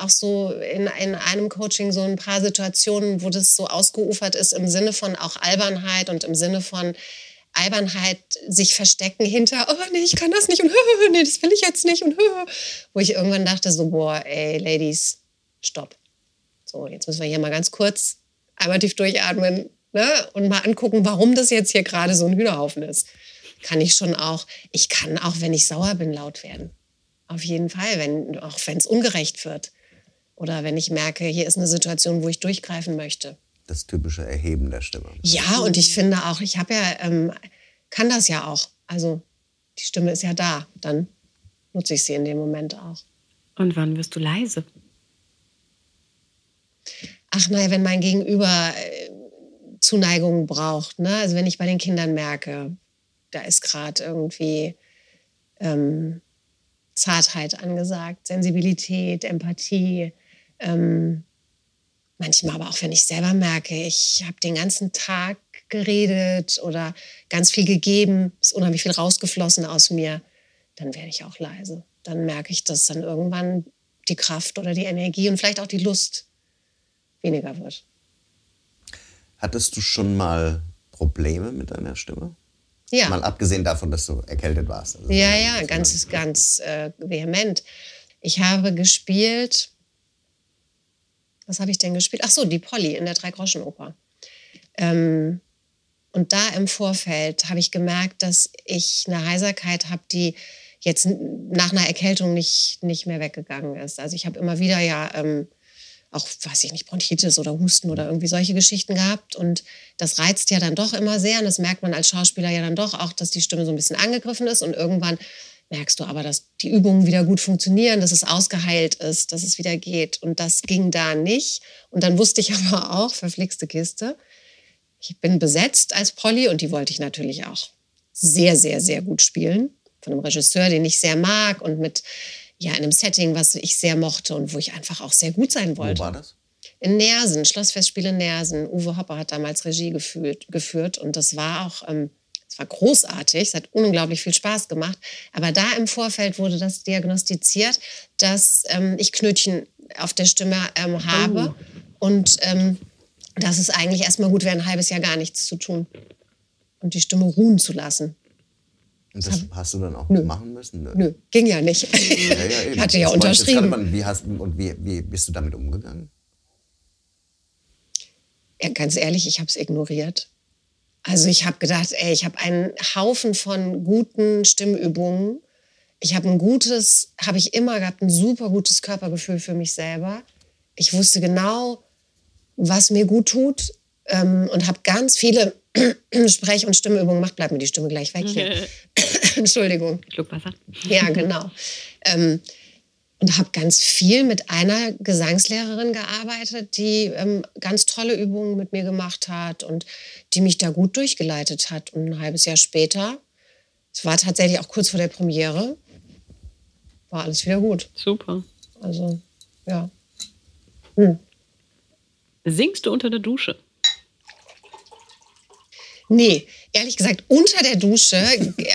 auch so in, in einem Coaching so ein paar Situationen, wo das so ausgeufert ist im Sinne von auch Albernheit und im Sinne von Albernheit sich verstecken hinter, oh nee, ich kann das nicht und nee, das will ich jetzt nicht und wo ich irgendwann dachte so, boah, ey, Ladies, stopp. So, jetzt müssen wir hier mal ganz kurz einmal tief durchatmen ne? und mal angucken, warum das jetzt hier gerade so ein Hühnerhaufen ist kann ich schon auch, ich kann auch, wenn ich sauer bin, laut werden. Auf jeden Fall, wenn, auch wenn es ungerecht wird. Oder wenn ich merke, hier ist eine Situation, wo ich durchgreifen möchte. Das typische Erheben der Stimme. Ja, und ich finde auch, ich habe ja, ähm, kann das ja auch. Also die Stimme ist ja da. Dann nutze ich sie in dem Moment auch. Und wann wirst du leise? Ach naja, wenn mein Gegenüber äh, Zuneigung braucht. Ne? Also wenn ich bei den Kindern merke, da ist gerade irgendwie ähm, Zartheit angesagt, Sensibilität, Empathie. Ähm, manchmal aber auch, wenn ich selber merke, ich habe den ganzen Tag geredet oder ganz viel gegeben, ist unheimlich viel rausgeflossen aus mir, dann werde ich auch leise. Dann merke ich, dass dann irgendwann die Kraft oder die Energie und vielleicht auch die Lust weniger wird. Hattest du schon mal Probleme mit deiner Stimme? Ja. Mal abgesehen davon, dass du erkältet warst. Also ja, ja, ganz, ganz äh, vehement. Ich habe gespielt. Was habe ich denn gespielt? Ach so, die Polly in der Dreigroschenoper. Ähm, und da im Vorfeld habe ich gemerkt, dass ich eine Heiserkeit habe, die jetzt nach einer Erkältung nicht, nicht mehr weggegangen ist. Also ich habe immer wieder ja ähm, auch, weiß ich nicht, Bronchitis oder Husten oder irgendwie solche Geschichten gehabt. Und das reizt ja dann doch immer sehr. Und das merkt man als Schauspieler ja dann doch auch, dass die Stimme so ein bisschen angegriffen ist. Und irgendwann merkst du aber, dass die Übungen wieder gut funktionieren, dass es ausgeheilt ist, dass es wieder geht. Und das ging da nicht. Und dann wusste ich aber auch, verflixte Kiste, ich bin besetzt als Polly und die wollte ich natürlich auch sehr, sehr, sehr gut spielen. Von einem Regisseur, den ich sehr mag und mit ja, in einem Setting, was ich sehr mochte und wo ich einfach auch sehr gut sein wollte. Wo war das? In Nersen, Schlossfestspiele Nersen. Uwe Hopper hat damals Regie geführt, geführt und das war auch, ähm, war großartig, es hat unglaublich viel Spaß gemacht. Aber da im Vorfeld wurde das diagnostiziert, dass ähm, ich Knötchen auf der Stimme ähm, habe oh. und ähm, dass es eigentlich erstmal gut wäre, ein halbes Jahr gar nichts zu tun und die Stimme ruhen zu lassen. Und das hast du dann auch Nö. machen müssen? Nö. Nö, ging ja nicht. Ja, ja, ich hatte ja unterschrieben. Mal, wie hast, und wie, wie bist du damit umgegangen? Ja, ganz ehrlich, ich habe es ignoriert. Also ich habe gedacht, ey, ich habe einen Haufen von guten Stimmübungen. Ich habe ein gutes, habe ich immer gehabt, ein super gutes Körpergefühl für mich selber. Ich wusste genau, was mir gut tut ähm, und habe ganz viele Sprech- und Stimmübungen gemacht. Bleibt mir die Stimme gleich weg hier. Entschuldigung. Schluck Wasser. Ja, genau. ähm, und habe ganz viel mit einer Gesangslehrerin gearbeitet, die ähm, ganz tolle Übungen mit mir gemacht hat und die mich da gut durchgeleitet hat. Und ein halbes Jahr später, es war tatsächlich auch kurz vor der Premiere, war alles wieder gut. Super. Also, ja. Hm. Singst du unter der Dusche? Nee, ehrlich gesagt, unter der Dusche,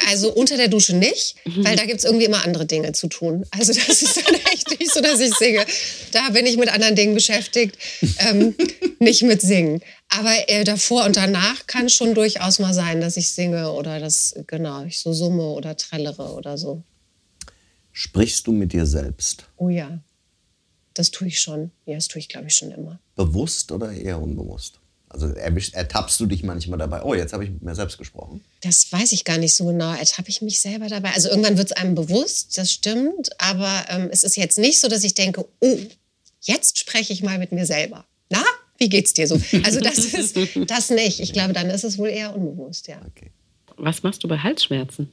also unter der Dusche nicht, weil da gibt es irgendwie immer andere Dinge zu tun. Also das ist dann echt nicht so, dass ich singe. Da bin ich mit anderen Dingen beschäftigt, ähm, nicht mit Singen. Aber äh, davor und danach kann schon durchaus mal sein, dass ich singe oder dass, genau, ich so summe oder trällere oder so. Sprichst du mit dir selbst? Oh ja, das tue ich schon. Ja, das tue ich, glaube ich, schon immer. Bewusst oder eher unbewusst? Also ertappst du dich manchmal dabei, oh, jetzt habe ich mit mir selbst gesprochen? Das weiß ich gar nicht so genau. Ertappe ich mich selber dabei? Also irgendwann wird es einem bewusst, das stimmt. Aber ähm, es ist jetzt nicht so, dass ich denke, oh, jetzt spreche ich mal mit mir selber. Na, wie geht's dir so? Also das ist das nicht. Ich glaube, dann ist es wohl eher unbewusst, ja. Okay. Was machst du bei Halsschmerzen?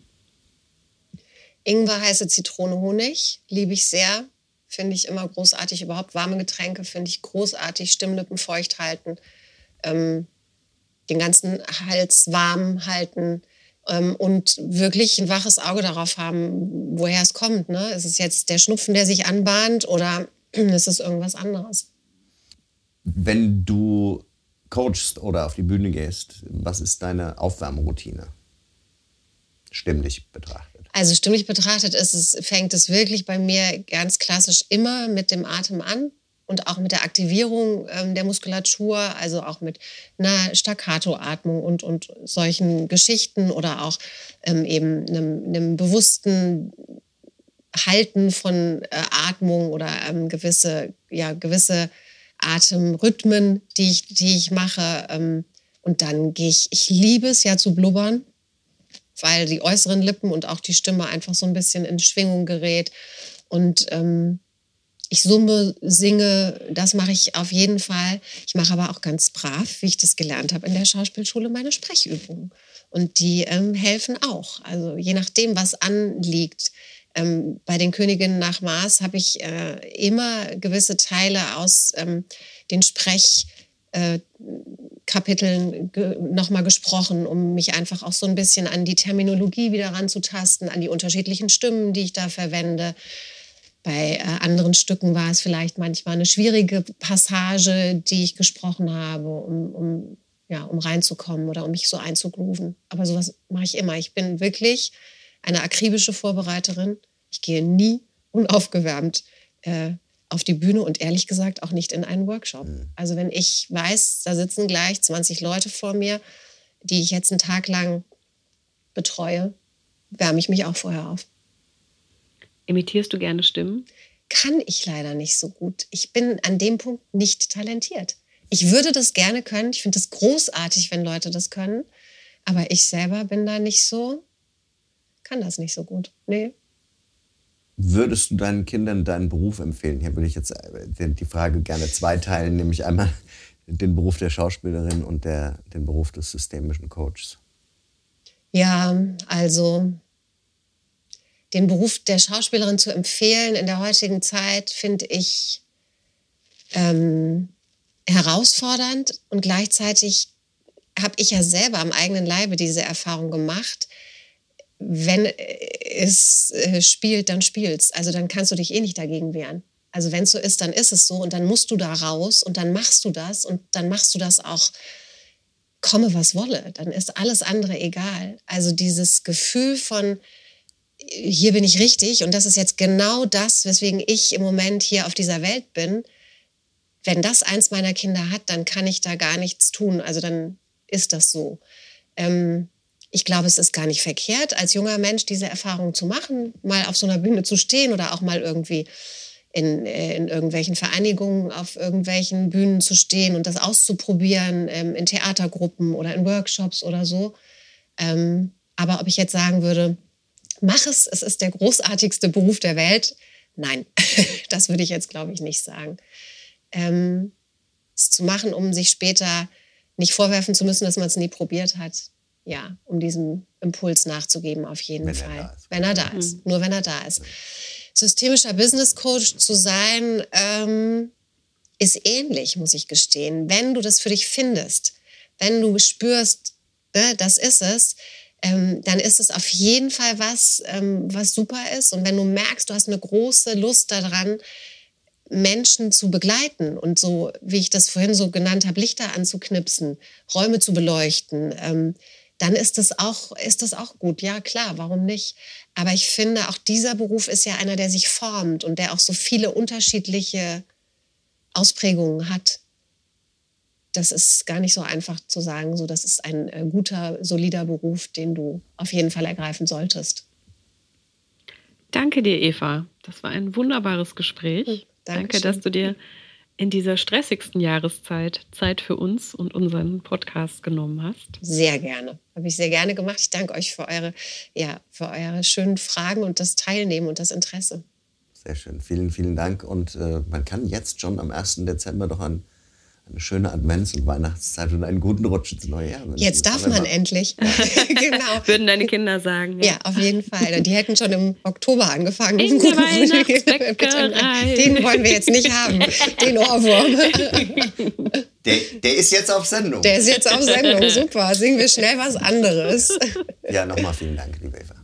Ingwer, heiße Zitrone, Honig liebe ich sehr. Finde ich immer großartig. Überhaupt warme Getränke finde ich großartig. Stimmlippen feucht halten ähm, den ganzen Hals warm halten ähm, und wirklich ein waches Auge darauf haben, woher es kommt. Ne? Ist es jetzt der Schnupfen, der sich anbahnt oder ist es irgendwas anderes? Wenn du coachst oder auf die Bühne gehst, was ist deine Aufwärmroutine? Stimmlich betrachtet. Also stimmlich betrachtet ist es, fängt es wirklich bei mir ganz klassisch immer mit dem Atem an und auch mit der Aktivierung ähm, der Muskulatur, also auch mit einer Staccato-Atmung und, und solchen Geschichten oder auch ähm, eben einem, einem, bewussten Halten von äh, Atmung oder ähm, gewisse, ja, gewisse Atemrhythmen, die ich, die ich mache. Ähm, und dann gehe ich, ich liebe es ja zu blubbern, weil die äußeren Lippen und auch die Stimme einfach so ein bisschen in Schwingung gerät. Und ähm, ich summe, singe, das mache ich auf jeden Fall. Ich mache aber auch ganz brav, wie ich das gelernt habe in der Schauspielschule, meine Sprechübungen. Und die ähm, helfen auch. Also je nachdem, was anliegt. Ähm, bei den Königinnen nach Mars habe ich äh, immer gewisse Teile aus ähm, den Sprechkapiteln äh, ge nochmal gesprochen, um mich einfach auch so ein bisschen an die Terminologie wieder ranzutasten, an die unterschiedlichen Stimmen, die ich da verwende. Bei äh, anderen Stücken war es vielleicht manchmal eine schwierige Passage, die ich gesprochen habe, um, um, ja, um reinzukommen oder um mich so einzugrooven. Aber sowas mache ich immer. Ich bin wirklich eine akribische Vorbereiterin. Ich gehe nie unaufgewärmt äh, auf die Bühne und ehrlich gesagt auch nicht in einen Workshop. Mhm. Also wenn ich weiß, da sitzen gleich 20 Leute vor mir, die ich jetzt einen Tag lang betreue, wärme ich mich auch vorher auf. Imitierst du gerne Stimmen? Kann ich leider nicht so gut. Ich bin an dem Punkt nicht talentiert. Ich würde das gerne können. Ich finde es großartig, wenn Leute das können. Aber ich selber bin da nicht so, kann das nicht so gut. Nee. Würdest du deinen Kindern deinen Beruf empfehlen? Hier würde ich jetzt äh, die Frage gerne zweiteilen, nämlich einmal den Beruf der Schauspielerin und der, den Beruf des systemischen Coaches. Ja, also den Beruf der Schauspielerin zu empfehlen in der heutigen Zeit, finde ich ähm, herausfordernd und gleichzeitig habe ich ja selber am eigenen Leibe diese Erfahrung gemacht. Wenn es äh, spielt, dann spielst. Also dann kannst du dich eh nicht dagegen wehren. Also wenn es so ist, dann ist es so und dann musst du da raus und dann machst du das und dann machst du das auch, komme was wolle. Dann ist alles andere egal. Also dieses Gefühl von, hier bin ich richtig und das ist jetzt genau das, weswegen ich im Moment hier auf dieser Welt bin. Wenn das eins meiner Kinder hat, dann kann ich da gar nichts tun. Also dann ist das so. Ähm, ich glaube, es ist gar nicht verkehrt, als junger Mensch diese Erfahrung zu machen, mal auf so einer Bühne zu stehen oder auch mal irgendwie in, äh, in irgendwelchen Vereinigungen auf irgendwelchen Bühnen zu stehen und das auszuprobieren, ähm, in Theatergruppen oder in Workshops oder so. Ähm, aber ob ich jetzt sagen würde, mach es, es ist der großartigste Beruf der Welt. Nein, das würde ich jetzt, glaube ich, nicht sagen. Ähm, es zu machen, um sich später nicht vorwerfen zu müssen, dass man es nie probiert hat. Ja, um diesem Impuls nachzugeben, auf jeden wenn Fall. Er wenn er da ist. Mhm. Nur wenn er da ist. Systemischer Business Coach zu sein, ähm, ist ähnlich, muss ich gestehen. Wenn du das für dich findest, wenn du spürst, ne, das ist es, ähm, dann ist es auf jeden Fall was, ähm, was super ist. Und wenn du merkst, du hast eine große Lust daran, Menschen zu begleiten und so, wie ich das vorhin so genannt habe, Lichter anzuknipsen, Räume zu beleuchten, ähm, dann ist das auch, ist das auch gut. Ja, klar, warum nicht? Aber ich finde, auch dieser Beruf ist ja einer, der sich formt und der auch so viele unterschiedliche Ausprägungen hat das ist gar nicht so einfach zu sagen, so das ist ein äh, guter, solider Beruf, den du auf jeden Fall ergreifen solltest. Danke dir, Eva. Das war ein wunderbares Gespräch. Hm, Danke, dass du dir in dieser stressigsten Jahreszeit Zeit für uns und unseren Podcast genommen hast. Sehr gerne. Habe ich sehr gerne gemacht. Ich danke euch für eure, ja, für eure schönen Fragen und das Teilnehmen und das Interesse. Sehr schön. Vielen, vielen Dank. Und äh, man kann jetzt schon am 1. Dezember doch an eine schöne Advents- und Weihnachtszeit und einen guten Rutsch ins neue Jahr. Jetzt darf man endlich. genau. Würden deine Kinder sagen. Ja. ja. auf jeden Fall. Die hätten schon im Oktober angefangen. In Weihnachtsbäckerei. Den wollen wir jetzt nicht haben, den Ohrwurm. Der, der ist jetzt auf Sendung. Der ist jetzt auf Sendung, super. Singen wir schnell was anderes. Ja, nochmal vielen Dank, liebe Eva.